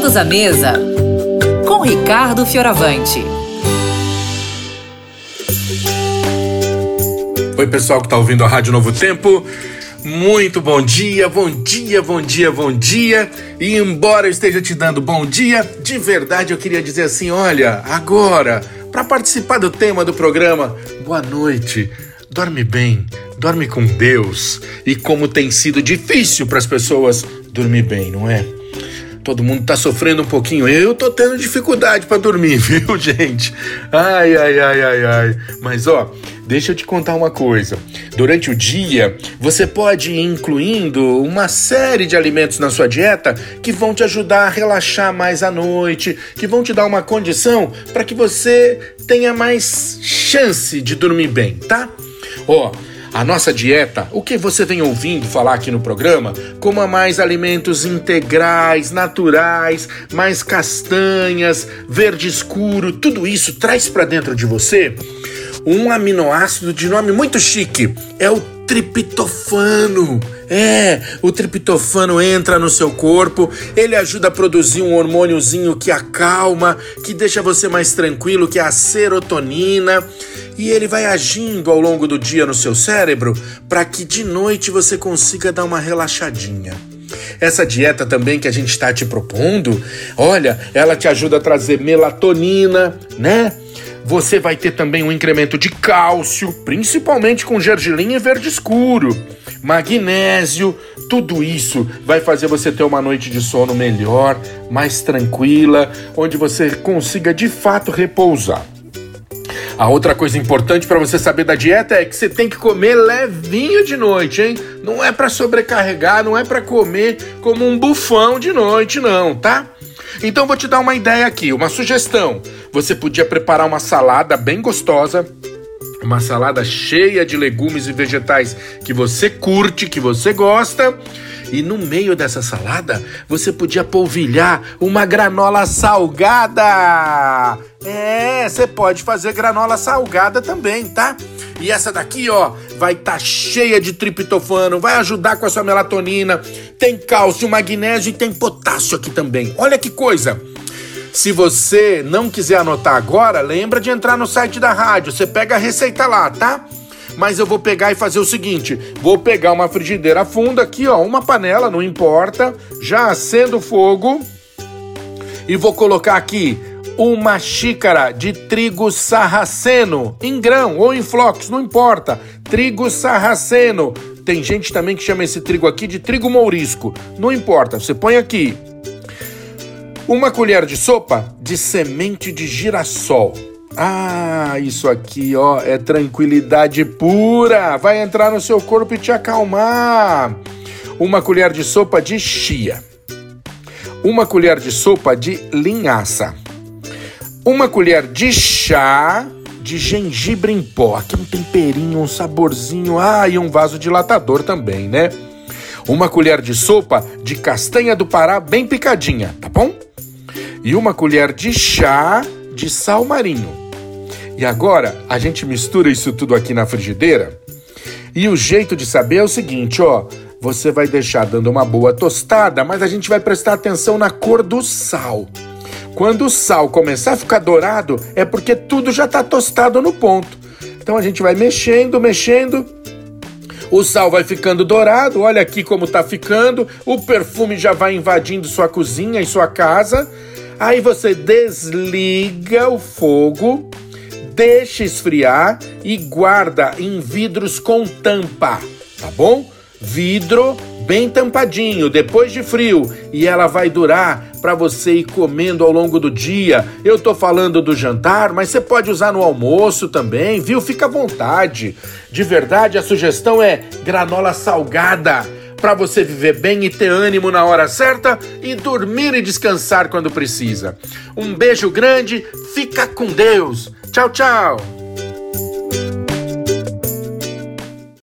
Todos à mesa com Ricardo Fioravante. Oi, pessoal que está ouvindo a Rádio Novo Tempo. Muito bom dia, bom dia, bom dia, bom dia. E embora eu esteja te dando bom dia, de verdade eu queria dizer assim: olha, agora, para participar do tema do programa, boa noite, dorme bem, dorme com Deus. E como tem sido difícil para as pessoas dormir bem, não é? Todo mundo tá sofrendo um pouquinho. Eu tô tendo dificuldade para dormir, viu, gente? Ai, ai, ai, ai, ai. Mas ó, deixa eu te contar uma coisa. Durante o dia, você pode ir incluindo uma série de alimentos na sua dieta que vão te ajudar a relaxar mais à noite, que vão te dar uma condição para que você tenha mais chance de dormir bem, tá? Ó, a nossa dieta, o que você vem ouvindo falar aqui no programa, coma mais alimentos integrais, naturais, mais castanhas, verde escuro, tudo isso traz para dentro de você um aminoácido de nome muito chique, é o triptofano. É, o triptofano entra no seu corpo, ele ajuda a produzir um hormôniozinho que acalma, que deixa você mais tranquilo, que é a serotonina, e ele vai agindo ao longo do dia no seu cérebro para que de noite você consiga dar uma relaxadinha. Essa dieta também que a gente está te propondo, olha, ela te ajuda a trazer melatonina, né? Você vai ter também um incremento de cálcio, principalmente com gergelim e verde escuro, magnésio, tudo isso vai fazer você ter uma noite de sono melhor, mais tranquila, onde você consiga de fato repousar. A outra coisa importante para você saber da dieta é que você tem que comer levinho de noite, hein? Não é para sobrecarregar, não é para comer como um bufão de noite, não, tá? Então vou te dar uma ideia aqui, uma sugestão. Você podia preparar uma salada bem gostosa, uma salada cheia de legumes e vegetais que você curte, que você gosta. E no meio dessa salada, você podia polvilhar uma granola salgada. É, você pode fazer granola salgada também, tá? E essa daqui, ó, vai estar tá cheia de triptofano, vai ajudar com a sua melatonina. Tem cálcio, magnésio e tem potássio aqui também. Olha que coisa! Se você não quiser anotar agora, lembra de entrar no site da rádio. Você pega a receita lá, tá? Mas eu vou pegar e fazer o seguinte: vou pegar uma frigideira funda aqui, ó, uma panela, não importa, já acendo o fogo e vou colocar aqui uma xícara de trigo sarraceno, em grão ou em flocos, não importa. Trigo sarraceno. Tem gente também que chama esse trigo aqui de trigo mourisco. Não importa, você põe aqui uma colher de sopa de semente de girassol. Ah, isso aqui, ó, é tranquilidade pura. Vai entrar no seu corpo e te acalmar. Uma colher de sopa de chia. Uma colher de sopa de linhaça. Uma colher de chá de gengibre em pó. Aqui um temperinho, um saborzinho. Ah, e um vaso dilatador também, né? Uma colher de sopa de castanha do Pará bem picadinha, tá bom? e uma colher de chá de sal marinho. E agora a gente mistura isso tudo aqui na frigideira. E o jeito de saber é o seguinte, ó, você vai deixar dando uma boa tostada, mas a gente vai prestar atenção na cor do sal. Quando o sal começar a ficar dourado, é porque tudo já está tostado no ponto. Então a gente vai mexendo, mexendo. O sal vai ficando dourado, olha aqui como está ficando. O perfume já vai invadindo sua cozinha e sua casa. Aí você desliga o fogo, deixa esfriar e guarda em vidros com tampa, tá bom? Vidro bem tampadinho, depois de frio, e ela vai durar para você ir comendo ao longo do dia. Eu tô falando do jantar, mas você pode usar no almoço também, viu? Fica à vontade. De verdade, a sugestão é granola salgada para você viver bem e ter ânimo na hora certa e dormir e descansar quando precisa. Um beijo grande, fica com Deus. Tchau, tchau.